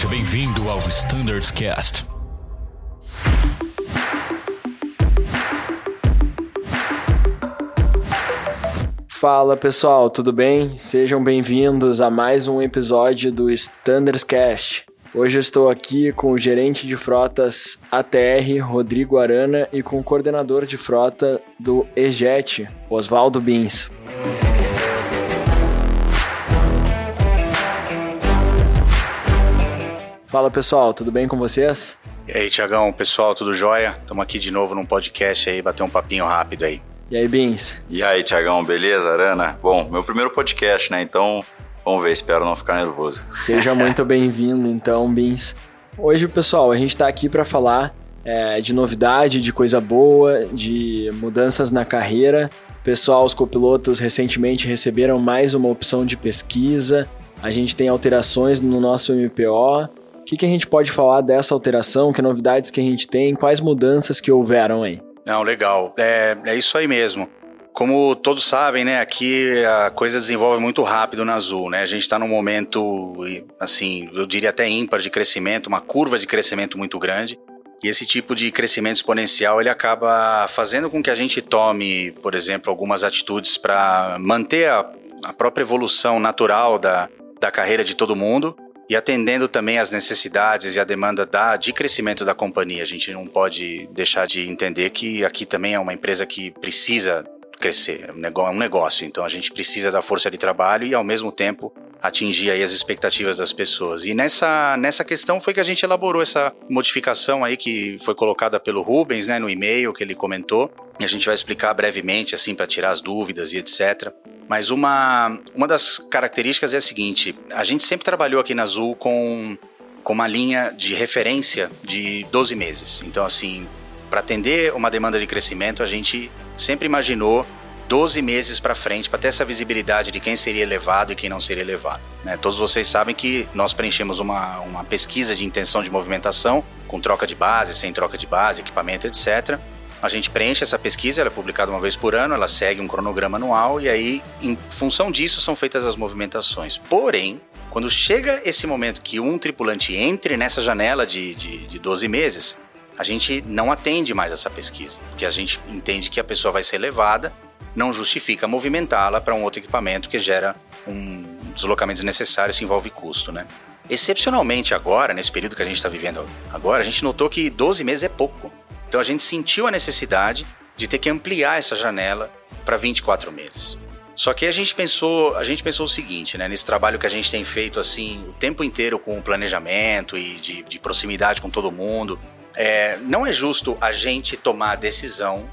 Seja bem-vindo ao Standards Cast. Fala pessoal, tudo bem? Sejam bem-vindos a mais um episódio do Standards Cast. Hoje eu estou aqui com o gerente de frotas ATR, Rodrigo Arana, e com o coordenador de frota do EJET, Oswaldo Bins. Fala pessoal, tudo bem com vocês? E aí, Tiagão, pessoal, tudo jóia? Estamos aqui de novo num podcast aí, bater um papinho rápido aí. E aí, Bins? E aí, Tiagão, beleza, Arana? Bom, meu primeiro podcast, né? Então, vamos ver, espero não ficar nervoso. Seja muito bem-vindo, então, Bins. Hoje, pessoal, a gente está aqui para falar é, de novidade, de coisa boa, de mudanças na carreira. Pessoal, os copilotos recentemente receberam mais uma opção de pesquisa. A gente tem alterações no nosso MPO. Que, que a gente pode falar dessa alteração? Que novidades que a gente tem? Quais mudanças que houveram aí? Não, legal. É, é isso aí mesmo. Como todos sabem, né, aqui a coisa desenvolve muito rápido na Azul, né? A gente está num momento, assim, eu diria até ímpar de crescimento, uma curva de crescimento muito grande. E esse tipo de crescimento exponencial, ele acaba fazendo com que a gente tome, por exemplo, algumas atitudes para manter a, a própria evolução natural da, da carreira de todo mundo, e atendendo também às necessidades e à demanda da, de crescimento da companhia. A gente não pode deixar de entender que aqui também é uma empresa que precisa crescer, é um negócio, então a gente precisa da força de trabalho e ao mesmo tempo atingir aí as expectativas das pessoas. E nessa, nessa questão foi que a gente elaborou essa modificação aí que foi colocada pelo Rubens, né, no e-mail que ele comentou. E a gente vai explicar brevemente assim para tirar as dúvidas e etc. Mas uma, uma das características é a seguinte: a gente sempre trabalhou aqui na Azul com, com uma linha de referência de 12 meses. Então, assim, para atender uma demanda de crescimento, a gente sempre imaginou 12 meses para frente para ter essa visibilidade de quem seria elevado e quem não seria elevado. Né? Todos vocês sabem que nós preenchemos uma, uma pesquisa de intenção de movimentação com troca de base, sem troca de base, equipamento, etc. A gente preenche essa pesquisa, ela é publicada uma vez por ano, ela segue um cronograma anual e aí, em função disso, são feitas as movimentações. Porém, quando chega esse momento que um tripulante entre nessa janela de, de, de 12 meses, a gente não atende mais essa pesquisa, porque a gente entende que a pessoa vai ser levada, não justifica movimentá-la para um outro equipamento que gera um deslocamento desnecessário, isso envolve custo, né? Excepcionalmente agora, nesse período que a gente está vivendo agora, a gente notou que 12 meses é pouco. Então a gente sentiu a necessidade de ter que ampliar essa janela para 24 meses. Só que a gente pensou, a gente pensou o seguinte, né? Nesse trabalho que a gente tem feito assim o tempo inteiro com o planejamento e de, de proximidade com todo mundo, é, não é justo a gente tomar a decisão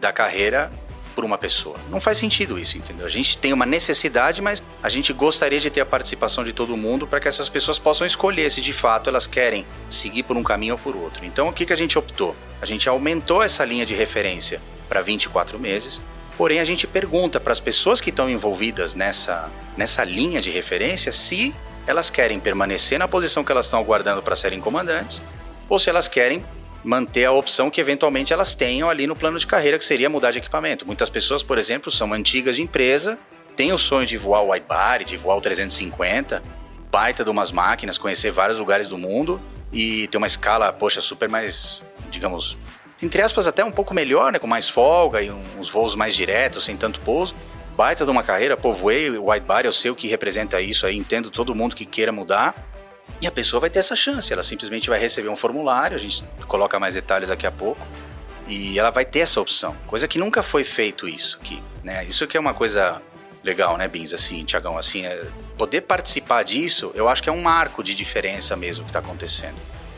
da carreira por uma pessoa. Não faz sentido isso, entendeu? A gente tem uma necessidade, mas a gente gostaria de ter a participação de todo mundo para que essas pessoas possam escolher se de fato elas querem seguir por um caminho ou por outro. Então o que, que a gente optou? A gente aumentou essa linha de referência para 24 meses, porém a gente pergunta para as pessoas que estão envolvidas nessa, nessa linha de referência se elas querem permanecer na posição que elas estão aguardando para serem comandantes ou se elas querem manter a opção que eventualmente elas tenham ali no plano de carreira, que seria mudar de equipamento. Muitas pessoas, por exemplo, são antigas de empresa, têm o sonho de voar o wide body, de voar o 350, baita de umas máquinas, conhecer vários lugares do mundo e ter uma escala, poxa, super mais, digamos, entre aspas, até um pouco melhor, né, com mais folga e uns voos mais diretos, sem tanto pouso. Baita de uma carreira, pô, voei o wide body, eu sei o que representa isso aí, entendo todo mundo que queira mudar. E a pessoa vai ter essa chance, ela simplesmente vai receber um formulário, a gente coloca mais detalhes daqui a pouco, e ela vai ter essa opção. Coisa que nunca foi feito isso aqui, né? Isso que é uma coisa legal, né, Bins, assim, Tiagão, assim, é, poder participar disso, eu acho que é um marco de diferença mesmo que está acontecendo.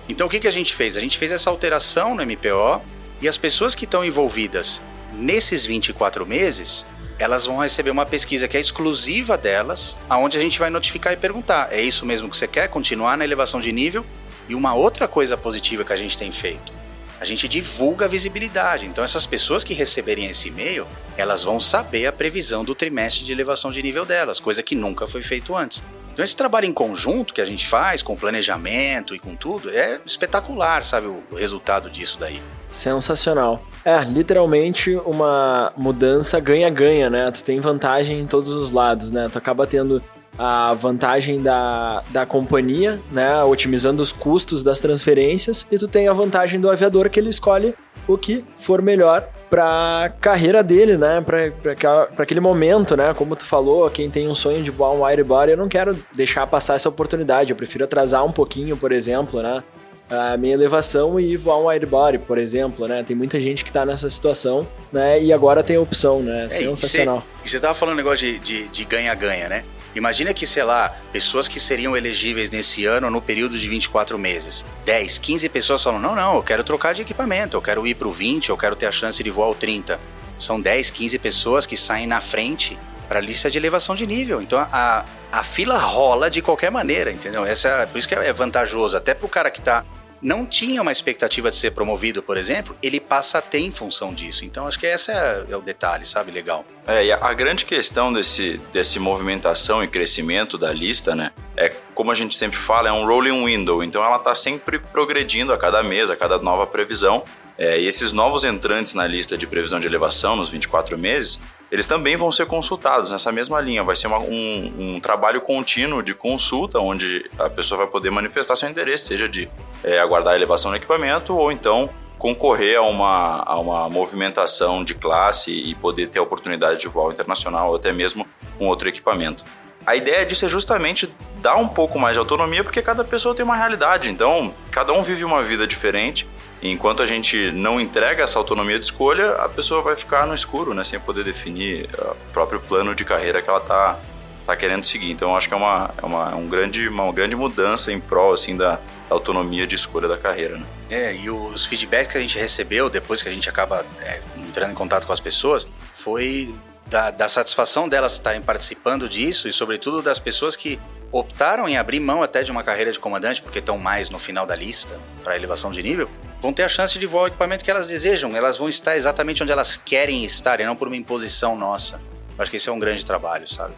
Então o que, que a gente fez? A gente fez essa alteração no MPO e as pessoas que estão envolvidas nesses 24 meses, elas vão receber uma pesquisa que é exclusiva delas, aonde a gente vai notificar e perguntar: é isso mesmo que você quer? Continuar na elevação de nível? E uma outra coisa positiva que a gente tem feito, a gente divulga a visibilidade. Então essas pessoas que receberem esse e-mail, elas vão saber a previsão do trimestre de elevação de nível delas, coisa que nunca foi feito antes. Então esse trabalho em conjunto que a gente faz, com planejamento e com tudo, é espetacular, sabe, o resultado disso daí. Sensacional. É, literalmente uma mudança ganha-ganha, né? Tu tem vantagem em todos os lados, né? Tu acaba tendo a vantagem da, da companhia, né, otimizando os custos das transferências, e tu tem a vantagem do aviador que ele escolhe o que for melhor para carreira dele, né, para aquele momento, né, como tu falou, quem tem um sonho de voar um widebody, eu não quero deixar passar essa oportunidade, eu prefiro atrasar um pouquinho, por exemplo, né, a minha elevação e voar um widebody, por exemplo, né? Tem muita gente que tá nessa situação, né? E agora tem a opção, né? É, Sensacional. E você tava falando um negócio de ganha-ganha, né? Imagina que, sei lá, pessoas que seriam elegíveis nesse ano no período de 24 meses. 10, 15 pessoas falam: não, não, eu quero trocar de equipamento, eu quero ir pro 20, eu quero ter a chance de voar ao 30. São 10, 15 pessoas que saem na frente para a lista de elevação de nível. Então a, a fila rola de qualquer maneira, entendeu? Essa, é, por isso que é vantajoso, até pro cara que tá não tinha uma expectativa de ser promovido, por exemplo, ele passa a ter em função disso. Então acho que esse é, é o detalhe, sabe? Legal. É, e a, a, grande questão desse, desse movimentação e crescimento da lista, né? É como a gente sempre fala, é um rolling window. Então ela está sempre progredindo a cada mês, a cada nova previsão. É, e esses novos entrantes na lista de previsão de elevação nos 24 meses, eles também vão ser consultados nessa mesma linha. Vai ser uma, um, um, trabalho contínuo de consulta, onde a pessoa vai poder manifestar seu interesse, seja de é, aguardar a elevação do equipamento ou então concorrer a uma, a uma movimentação de classe e poder ter a oportunidade de voo internacional ou até mesmo um outro equipamento. A ideia disso é justamente dar um pouco mais de autonomia, porque cada pessoa tem uma realidade, então cada um vive uma vida diferente e enquanto a gente não entrega essa autonomia de escolha, a pessoa vai ficar no escuro, né, sem poder definir o próprio plano de carreira que ela está tá querendo seguir. Então, acho que é uma, é uma, um grande, uma grande mudança em prol assim, da, autonomia de escolha da carreira. Né? É, e os feedbacks que a gente recebeu depois que a gente acaba é, entrando em contato com as pessoas foi da, da satisfação delas estarem participando disso e, sobretudo, das pessoas que optaram em abrir mão até de uma carreira de comandante, porque estão mais no final da lista para elevação de nível, vão ter a chance de voar o equipamento que elas desejam. Elas vão estar exatamente onde elas querem estar e não por uma imposição nossa. acho que esse é um grande trabalho, sabe?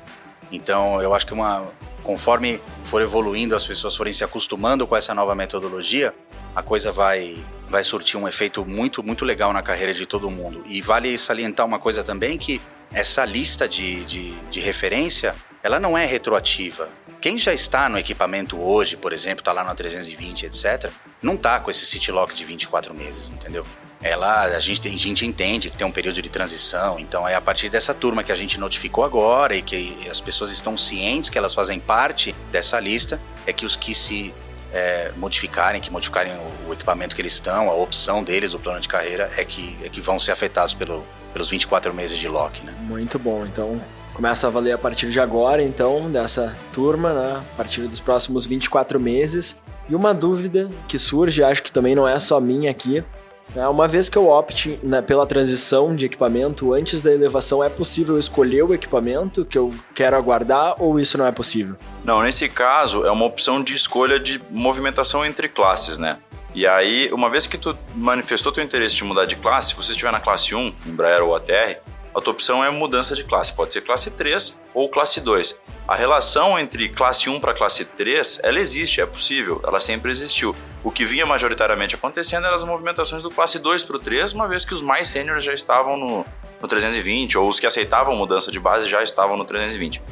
Então, eu acho que uma conforme for evoluindo, as pessoas forem se acostumando com essa nova metodologia, a coisa vai vai surtir um efeito muito muito legal na carreira de todo mundo. E vale salientar uma coisa também que essa lista de, de, de referência, ela não é retroativa. Quem já está no equipamento hoje, por exemplo, está lá na 320, etc., não está com esse City Lock de 24 meses, entendeu? Ela, a gente, a gente entende que tem um período de transição, então é a partir dessa turma que a gente notificou agora e que as pessoas estão cientes que elas fazem parte dessa lista, é que os que se é, modificarem, que modificarem o, o, equipamento que eles estão, a opção deles, o plano de carreira, é que, é que vão ser afetados pelo, pelos 24 meses de lock, né? Muito bom, então começa a valer a partir de agora, então, dessa turma, né? A partir dos próximos 24 meses. E uma dúvida que surge, acho que também não é só minha aqui, né? uma vez que eu opte né, pela transição de equipamento antes da elevação, é possível escolher o equipamento que eu quero aguardar ou isso não é possível? Não, nesse caso é uma opção de escolha de movimentação entre classes, né? E aí, uma vez que tu manifestou teu interesse de mudar de classe, se você estiver na classe 1, Embraer ou ATR, a tua opção é mudança de classe. Pode ser classe 3 ou classe 2. A relação entre classe 1 para classe 3, ela existe, é possível, ela sempre existiu. O que vinha majoritariamente acontecendo eram as movimentações do classe 2 para o 3, uma vez que os mais sêniores já estavam no, no 320, ou os que aceitavam mudança de base já estavam no 320.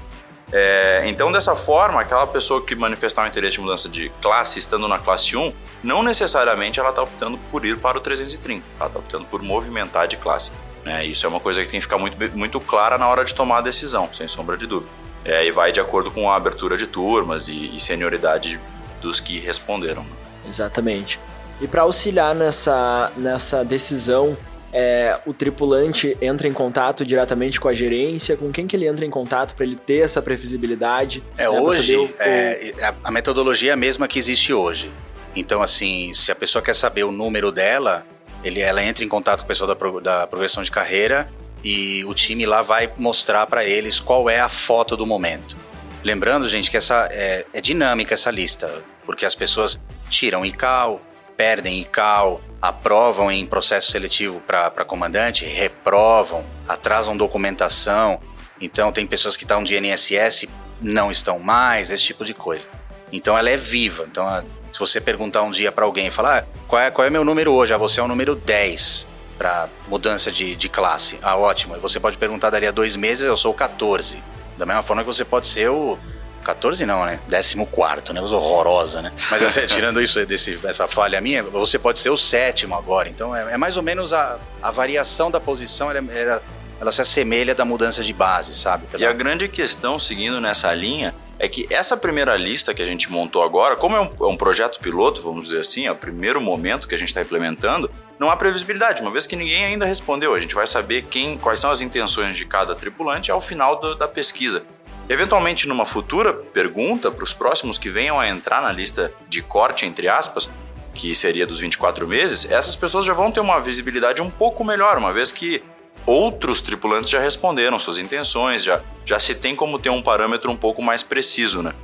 É, então, dessa forma, aquela pessoa que manifestar um interesse de mudança de classe estando na classe 1, não necessariamente ela está optando por ir para o 330, ela está optando por movimentar de classe. É, isso é uma coisa que tem que ficar muito, muito clara na hora de tomar a decisão, sem sombra de dúvida. É, e vai de acordo com a abertura de turmas e, e senioridade dos que responderam. Exatamente. E para auxiliar nessa, nessa decisão, é, o tripulante entra em contato diretamente com a gerência? Com quem que ele entra em contato para ele ter essa previsibilidade? É, né, hoje, o, é, a metodologia é a mesma que existe hoje. Então, assim, se a pessoa quer saber o número dela, ele, ela entra em contato com o pessoal da, da progressão de carreira e o time lá vai mostrar para eles qual é a foto do momento. Lembrando, gente, que essa é, é dinâmica essa lista, porque as pessoas tiram ICAO, perdem ICAO, aprovam em processo seletivo para comandante, reprovam, atrasam documentação. Então, tem pessoas que estão de NSS, não estão mais, esse tipo de coisa. Então, ela é viva. Então, se você perguntar um dia para alguém e falar, ah, qual, é, qual é meu número hoje? Ah, você é o número 10 para mudança de, de classe. Ah, ótimo. Você pode perguntar, daria dois meses, eu sou o 14. Da mesma forma que você pode ser o 14 não, né? 14, né? Usa horrorosa, né? Mas assim, tirando isso desse, essa falha minha, você pode ser o sétimo agora. Então é, é mais ou menos a, a variação da posição, ela, ela, ela, se assemelha da mudança de base, sabe? Pela... E a grande questão, seguindo nessa linha, é que essa primeira lista que a gente montou agora, como é um, é um projeto piloto, vamos dizer assim, é o primeiro momento que a gente está implementando, não há previsibilidade, uma vez que ninguém ainda respondeu. A gente vai saber quem, quais são as intenções de cada tripulante ao final do, da pesquisa. Eventualmente, numa futura pergunta, para os próximos que venham a entrar na lista de corte, entre aspas, que seria dos 24 meses, essas pessoas já vão ter uma visibilidade um pouco melhor, uma vez que outros tripulantes já responderam suas intenções, já, já se tem como ter um parâmetro um pouco mais preciso, né?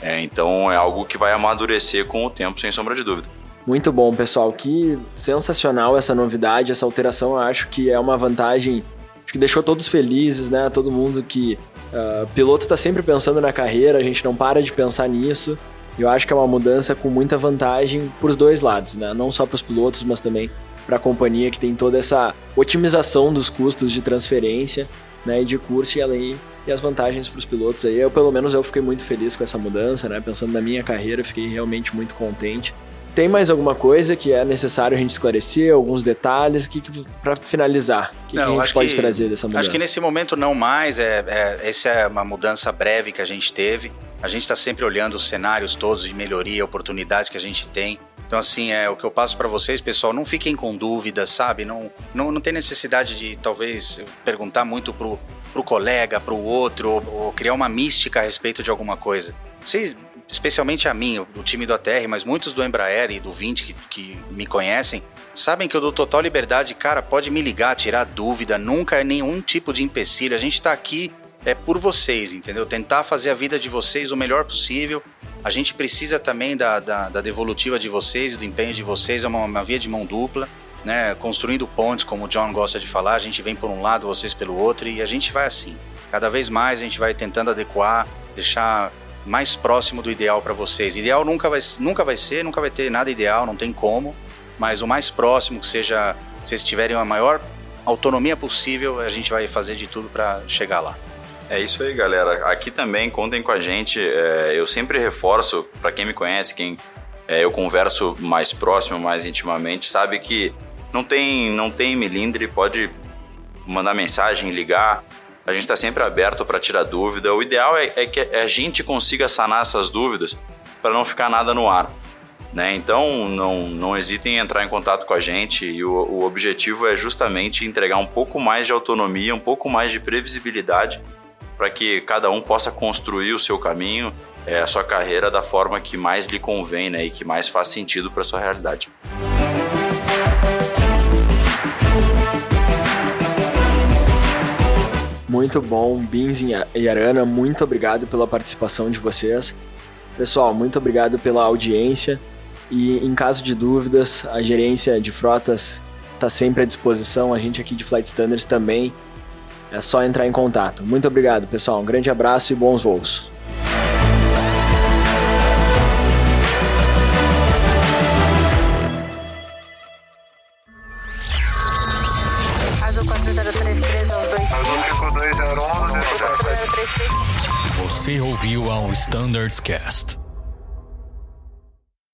É, então é algo que vai amadurecer com o tempo, sem sombra de dúvida. Muito bom, pessoal. Que sensacional essa novidade, essa alteração. Eu acho que é uma vantagem acho que deixou todos felizes, né? Todo mundo que uh, piloto está sempre pensando na carreira, a gente não para de pensar nisso. Eu acho que é uma mudança com muita vantagem para os dois lados, né? Não só para os pilotos, mas também para a companhia que tem toda essa otimização dos custos de transferência, né, e de curso e além e as vantagens para os pilotos aí. Eu pelo menos eu fiquei muito feliz com essa mudança, né? Pensando na minha carreira, fiquei realmente muito contente. Tem mais alguma coisa que é necessário a gente esclarecer, alguns detalhes, que, que para finalizar, o que, que, a gente pode que, trazer dessa mudança? Acho que nesse momento não mais, é, é, essa é uma mudança breve que a gente teve. A gente está sempre olhando os cenários todos de melhoria, oportunidades que a gente tem. Então, assim, é o que eu passo para vocês, pessoal, não fiquem com dúvidas, sabe? Não, não, não tem necessidade de, talvez, perguntar muito pro, pro colega, pro outro, ou, ou criar uma mística a respeito de alguma coisa. Vocês especialmente a mim, o time do ATR, mas muitos do Embraer e do 20 que, que me conhecem, sabem que eu dou total liberdade, cara, pode me ligar, tirar dúvida, nunca é nenhum tipo de empecilho. A gente tá aqui é por vocês, entendeu? Tentar fazer a vida de vocês o melhor possível. A gente precisa também da, da, da devolutiva de vocês e do empenho de vocês, é uma, uma via de mão dupla. Né, construindo pontes, como o John gosta de falar, a gente vem por um lado, vocês pelo outro, e a gente vai assim. Cada vez mais a gente vai tentando adequar, deixar mais próximo do ideal para vocês. Ideal nunca vai, nunca vai ser, nunca vai ter nada ideal, não tem como, mas o mais próximo que seja, se vocês tiverem a maior autonomia possível, a gente vai fazer de tudo para chegar lá. É isso aí, galera. Aqui também contem com a gente. É, eu sempre reforço, para quem me conhece, quem é, eu converso mais próximo, mais intimamente, sabe que não tem, não tem milindre, pode mandar mensagem, ligar. A gente está sempre aberto para tirar dúvida. O ideal é, é, que a gente consiga sanar essas dúvidas para não ficar nada no ar. Né? Então, não, não hesitem em entrar em contato com a gente e o, o objetivo é justamente entregar um pouco mais de autonomia, um pouco mais de previsibilidade para que cada um possa construir o seu caminho, é, a sua carreira da forma que mais lhe convém né? e que mais faz sentido para sua realidade. Muito bom, Bins e Arana, muito obrigado pela participação de vocês. Pessoal, muito obrigado pela audiência. E em caso de dúvidas, a gerência de frotas está sempre à disposição. A gente aqui de Flight Standards também. É só entrar em contato. Muito obrigado, pessoal. Um grande abraço e bons voos. Standards Cast.